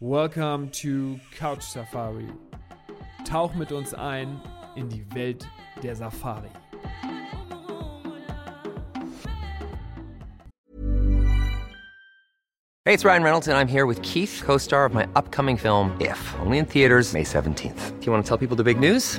Welcome to Couch Safari. Tauch mit uns ein in die Welt der Safari. Hey, it's Ryan Reynolds, and I'm here with Keith, co star of my upcoming film, If, only in theaters, May 17th. Do you want to tell people the big news?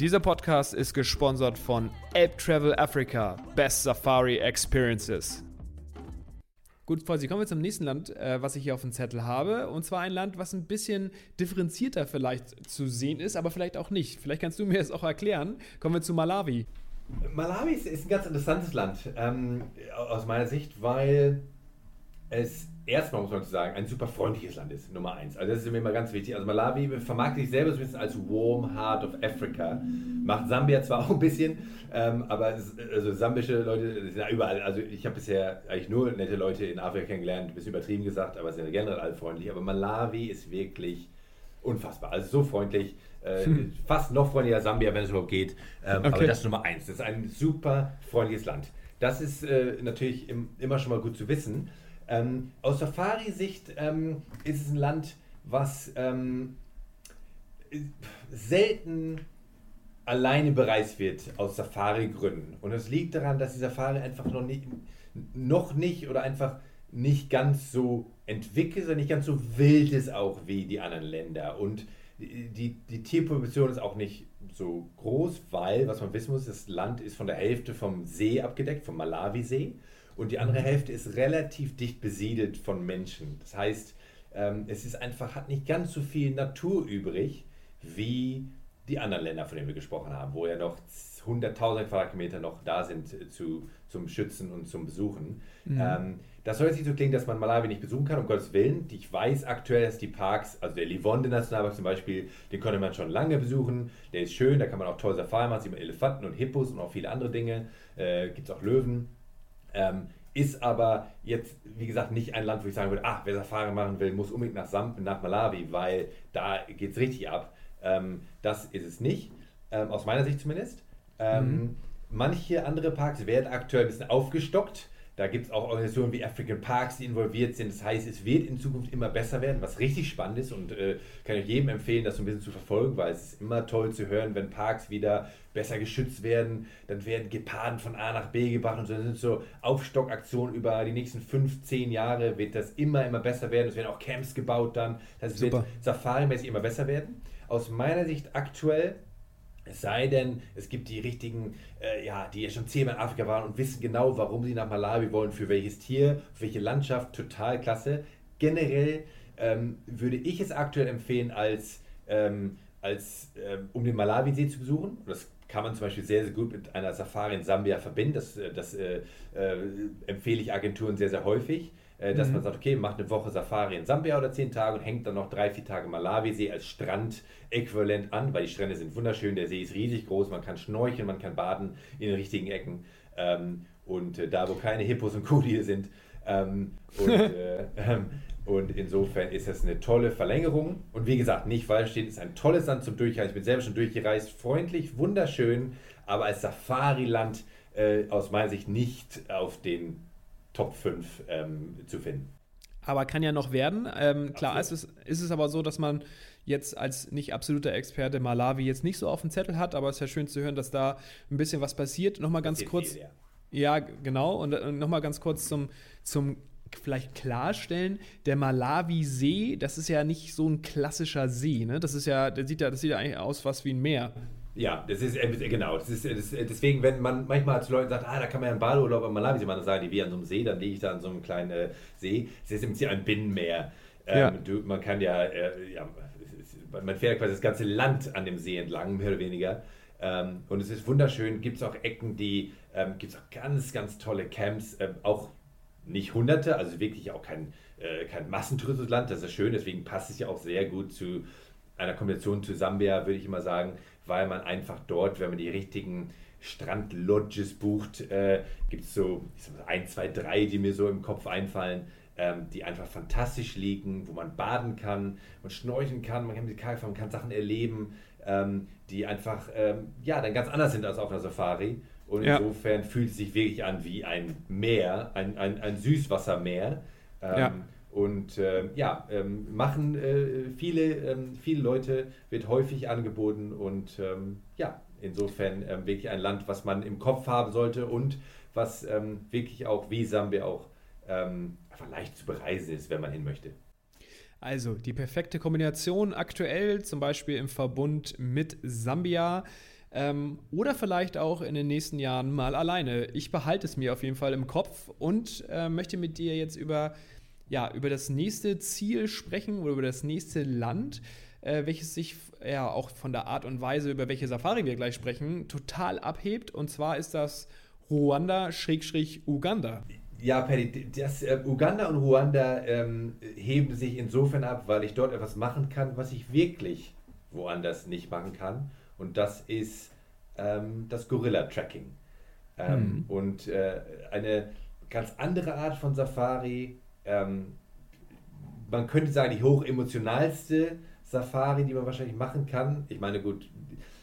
Dieser Podcast ist gesponsert von Ape Travel Africa. Best Safari Experiences. Gut, Fauzi, kommen wir zum nächsten Land, äh, was ich hier auf dem Zettel habe. Und zwar ein Land, was ein bisschen differenzierter vielleicht zu sehen ist, aber vielleicht auch nicht. Vielleicht kannst du mir das auch erklären. Kommen wir zu Malawi. Malawi ist, ist ein ganz interessantes Land, ähm, aus meiner Sicht, weil es erstmal, muss man sagen, ein super freundliches Land ist, Nummer eins. Also das ist mir immer ganz wichtig. Also Malawi vermarktet sich selber so ein bisschen als Warm Heart of Africa. Macht Sambia zwar auch ein bisschen, ähm, aber es, also sambische Leute sind ja überall. Also ich habe bisher eigentlich nur nette Leute in Afrika kennengelernt, ein bisschen übertrieben gesagt, aber sind generell alle freundlich. Aber Malawi ist wirklich unfassbar. Also so freundlich. Äh, hm. Fast noch freundlicher Sambia, wenn es überhaupt geht. Ähm, okay. Aber das ist Nummer eins. Das ist ein super freundliches Land. Das ist äh, natürlich im, immer schon mal gut zu wissen. Ähm, aus Safari-Sicht ähm, ist es ein Land, was ähm, selten alleine bereist wird aus Safari-Gründen. Und es liegt daran, dass die Safari einfach noch nicht, noch nicht oder einfach nicht ganz so entwickelt, sondern nicht ganz so wild ist auch wie die anderen Länder. Und die, die Tierpopulation ist auch nicht so groß, weil, was man wissen muss, das Land ist von der Hälfte vom See abgedeckt, vom Malawi-See und die andere Hälfte ist relativ dicht besiedelt von Menschen. Das heißt, ähm, es ist einfach, hat nicht ganz so viel Natur übrig wie die anderen Länder, von denen wir gesprochen haben, wo ja noch 100.000 Quadratkilometer noch da sind zu, zum Schützen und zum Besuchen. Mhm. Ähm, das soll jetzt nicht so klingen, dass man Malawi nicht besuchen kann, um Gottes Willen. Ich weiß aktuell, dass die Parks, also der Livonde Nationalpark zum Beispiel, den konnte man schon lange besuchen. Der ist schön, da kann man auch toll Safari machen, sieht man Elefanten und Hippos und auch viele andere Dinge. Äh, Gibt es auch Löwen. Ähm, ist aber jetzt, wie gesagt, nicht ein Land, wo ich sagen würde, ach, wer Safari machen will, muss unbedingt nach, Sam nach Malawi, weil da geht es richtig ab. Ähm, das ist es nicht, ähm, aus meiner Sicht zumindest. Ähm, mhm. Manche andere Parks werden aktuell ein bisschen aufgestockt. Da gibt es auch Organisationen wie African Parks, die involviert sind. Das heißt, es wird in Zukunft immer besser werden, was richtig spannend ist und äh, kann ich jedem empfehlen, das so ein bisschen zu verfolgen, weil es ist immer toll zu hören, wenn Parks wieder besser geschützt werden. Dann werden Geparden von A nach B gebracht und so. Das sind so Aufstockaktionen über die nächsten fünf, zehn Jahre wird das immer, immer besser werden. Es werden auch Camps gebaut dann. Das Super. wird safari-mäßig immer besser werden. Aus meiner Sicht aktuell es sei denn, es gibt die richtigen, äh, ja, die ja schon zehnmal in Afrika waren und wissen genau, warum sie nach Malawi wollen, für welches Tier, für welche Landschaft, total klasse. Generell ähm, würde ich es aktuell empfehlen, als, ähm, als ähm, um den Malawi-See zu besuchen. Das kann man zum Beispiel sehr, sehr gut mit einer Safari in Sambia verbinden. Das, äh, das äh, äh, empfehle ich Agenturen sehr, sehr häufig. Äh, dass mhm. man sagt, okay, macht eine Woche Safari in Sambia oder zehn Tage und hängt dann noch drei, vier Tage Malawi-See als Strand-Äquivalent an, weil die Strände sind wunderschön, der See ist riesig groß, man kann schnorcheln, man kann baden in den richtigen Ecken. Ähm, und äh, da, wo keine Hippos und Krokodile sind. Ähm, und, äh, ähm, und insofern ist das eine tolle Verlängerung. Und wie gesagt, nicht falsch steht, ist ein tolles Land zum Durchreisen. Ich bin selber schon durchgereist, freundlich, wunderschön, aber als Safari-Land äh, aus meiner Sicht nicht auf den Top 5 ähm, zu finden. Aber kann ja noch werden. Ähm, klar ist es, ist es aber so, dass man jetzt als nicht absoluter Experte Malawi jetzt nicht so auf dem Zettel hat, aber es ist ja schön zu hören, dass da ein bisschen was passiert. Nochmal ganz kurz. Viel, ja. ja. genau. Und, und nochmal ganz kurz zum, zum vielleicht klarstellen, der Malawi-See, das ist ja nicht so ein klassischer See, ne? Das ist ja, der sieht ja, das sieht ja eigentlich aus was wie ein Meer. Ja, das ist äh, genau. Das ist, das, deswegen, wenn man manchmal zu Leuten sagt, ah, da kann man ja einen Badeurlaub in Malawi machen, dann sagen die, wie an so einem See, dann liege ich da an so einem kleinen äh, See. Es ist im Prinzip ein Binnenmeer. Ähm, ja. du, man kann ja, äh, ja, man fährt quasi das ganze Land an dem See entlang, mehr oder weniger. Ähm, und es ist wunderschön. Gibt es auch Ecken, die, ähm, gibt es auch ganz, ganz tolle Camps, ähm, auch nicht hunderte, also wirklich auch kein äh, kein Massentourismusland, das ist schön, deswegen passt es ja auch sehr gut zu einer Kombination zu Sambia, würde ich immer sagen, weil man einfach dort, wenn man die richtigen Strandlodges bucht, äh, gibt es so ein, zwei, drei, die mir so im Kopf einfallen, ähm, die einfach fantastisch liegen, wo man baden kann, man schnorcheln kann, man kann mit Kajak man kann Sachen erleben, ähm, die einfach ähm, ja, dann ganz anders sind als auf einer Safari. Und ja. insofern fühlt es sich wirklich an wie ein Meer, ein, ein, ein Süßwassermeer. Ähm, ja. Und äh, ja, ähm, machen äh, viele, ähm, viele Leute, wird häufig angeboten und ähm, ja, insofern ähm, wirklich ein Land, was man im Kopf haben sollte und was ähm, wirklich auch wie Sambia auch einfach leicht zu bereisen ist, wenn man hin möchte. Also die perfekte Kombination aktuell, zum Beispiel im Verbund mit Sambia. Ähm, oder vielleicht auch in den nächsten Jahren mal alleine. Ich behalte es mir auf jeden Fall im Kopf und äh, möchte mit dir jetzt über, ja, über das nächste Ziel sprechen oder über das nächste Land, äh, welches sich ja auch von der Art und Weise, über welche Safari wir gleich sprechen, total abhebt. Und zwar ist das Ruanda-Uganda. Ja, Paddy, das, äh, Uganda und Ruanda ähm, heben sich insofern ab, weil ich dort etwas machen kann, was ich wirklich woanders nicht machen kann und das ist ähm, das Gorilla-Tracking. Ähm, mhm. Und äh, eine ganz andere Art von Safari, ähm, man könnte sagen, die hochemotionalste Safari, die man wahrscheinlich machen kann. Ich meine, gut,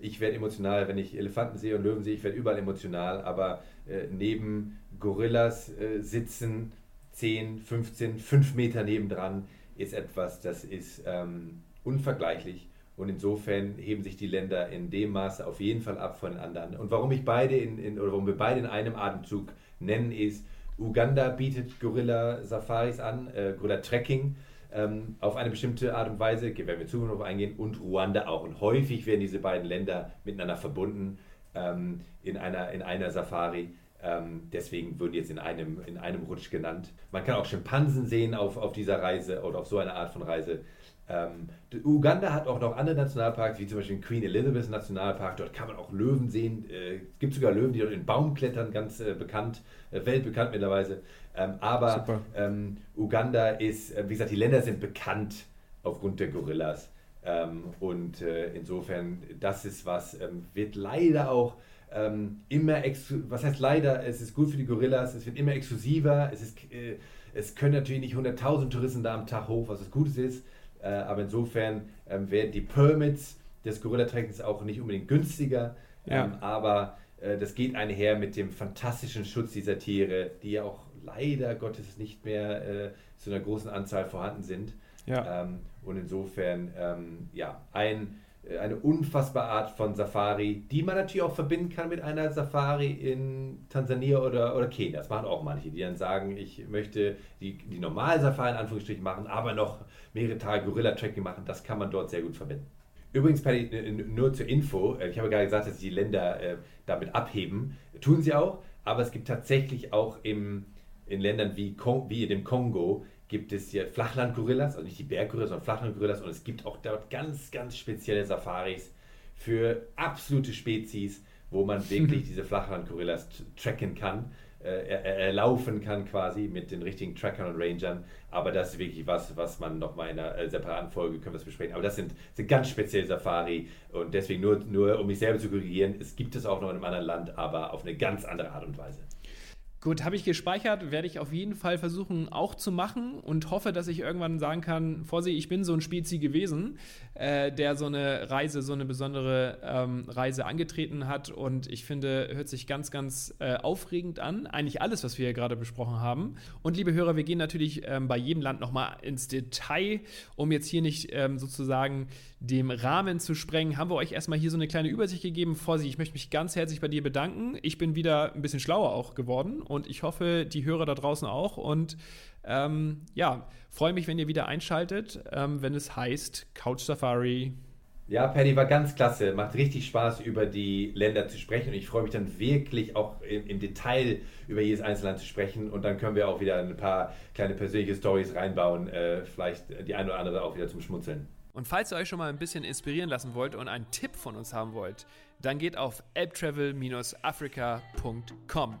ich werde emotional, wenn ich Elefanten sehe und Löwen sehe, ich werde überall emotional, aber äh, neben Gorillas äh, sitzen, 10, 15, 5 Meter nebendran, ist etwas, das ist ähm, unvergleichlich. Und insofern heben sich die Länder in dem Maße auf jeden Fall ab von den anderen. Und warum ich beide in, in oder warum wir beide in einem Atemzug nennen, ist, Uganda bietet Gorilla-Safaris an, äh, Gorilla-Trekking ähm, auf eine bestimmte Art und Weise, werden wir Zukunft noch eingehen, und Ruanda auch. Und häufig werden diese beiden Länder miteinander verbunden ähm, in, einer, in einer Safari. Ähm, deswegen wurden jetzt in einem, in einem Rutsch genannt. Man kann auch Schimpansen sehen auf, auf dieser Reise oder auf so eine Art von Reise. Ähm, Uganda hat auch noch andere Nationalparks, wie zum Beispiel den Queen Elizabeth Nationalpark. Dort kann man auch Löwen sehen. Äh, es gibt sogar Löwen, die dort in Baum klettern, ganz äh, bekannt, äh, weltbekannt mittlerweile. Ähm, aber ähm, Uganda ist, äh, wie gesagt, die Länder sind bekannt aufgrund der Gorillas. Ähm, und äh, insofern, das ist was, ähm, wird leider auch ähm, immer, was heißt leider, es ist gut für die Gorillas, es wird immer exklusiver. Es, ist, äh, es können natürlich nicht 100.000 Touristen da am Tag hoch, was das Gutes ist. Äh, aber insofern ähm, werden die Permits des Gorilla-Trekkings auch nicht unbedingt günstiger. Ja. Ähm, aber äh, das geht einher mit dem fantastischen Schutz dieser Tiere, die ja auch leider Gottes nicht mehr äh, zu einer großen Anzahl vorhanden sind. Ja. Ähm, und insofern, ähm, ja, ein, eine unfassbare Art von Safari, die man natürlich auch verbinden kann mit einer Safari in Tansania oder, oder Kenia. Das machen auch manche, die dann sagen, ich möchte die, die normale Safari in Anführungsstrichen machen, aber noch mehrere Tage Gorilla-Tracking machen. Das kann man dort sehr gut verbinden. Übrigens, Patty, nur zur Info, äh, ich habe gerade gesagt, dass die Länder äh, damit abheben. Tun sie auch, aber es gibt tatsächlich auch im, in Ländern wie, wie dem Kongo gibt es hier Flachland-Gorillas, also nicht die Berggorillas, sondern Flachland-Gorillas und es gibt auch dort ganz, ganz spezielle Safaris für absolute Spezies, wo man wirklich diese Flachland-Gorillas tracken kann, äh, erlaufen kann quasi mit den richtigen Trackern und Rangern. Aber das ist wirklich was, was man nochmal in einer äh, separaten Folge können wir besprechen. Aber das sind, sind ganz spezielle Safari und deswegen nur, nur um mich selber zu korrigieren, es gibt es auch noch in einem anderen Land, aber auf eine ganz andere Art und Weise. Gut, habe ich gespeichert, werde ich auf jeden Fall versuchen auch zu machen und hoffe, dass ich irgendwann sagen kann, Vorsicht, ich bin so ein Spezi gewesen, äh, der so eine Reise, so eine besondere ähm, Reise angetreten hat und ich finde, hört sich ganz, ganz äh, aufregend an. Eigentlich alles, was wir hier gerade besprochen haben. Und liebe Hörer, wir gehen natürlich ähm, bei jedem Land nochmal ins Detail, um jetzt hier nicht ähm, sozusagen dem Rahmen zu sprengen, haben wir euch erstmal hier so eine kleine Übersicht gegeben. Vorsicht, ich möchte mich ganz herzlich bei dir bedanken. Ich bin wieder ein bisschen schlauer auch geworden und ich hoffe, die Hörer da draußen auch. Und ähm, ja, freue mich, wenn ihr wieder einschaltet, ähm, wenn es heißt Couch Safari. Ja, Paddy war ganz klasse. Macht richtig Spaß, über die Länder zu sprechen. Und ich freue mich dann wirklich auch im, im Detail über jedes einzelne Land zu sprechen. Und dann können wir auch wieder ein paar kleine persönliche Stories reinbauen. Äh, vielleicht die eine oder andere auch wieder zum Schmunzeln. Und falls ihr euch schon mal ein bisschen inspirieren lassen wollt und einen Tipp von uns haben wollt, dann geht auf apptravel-africa.com.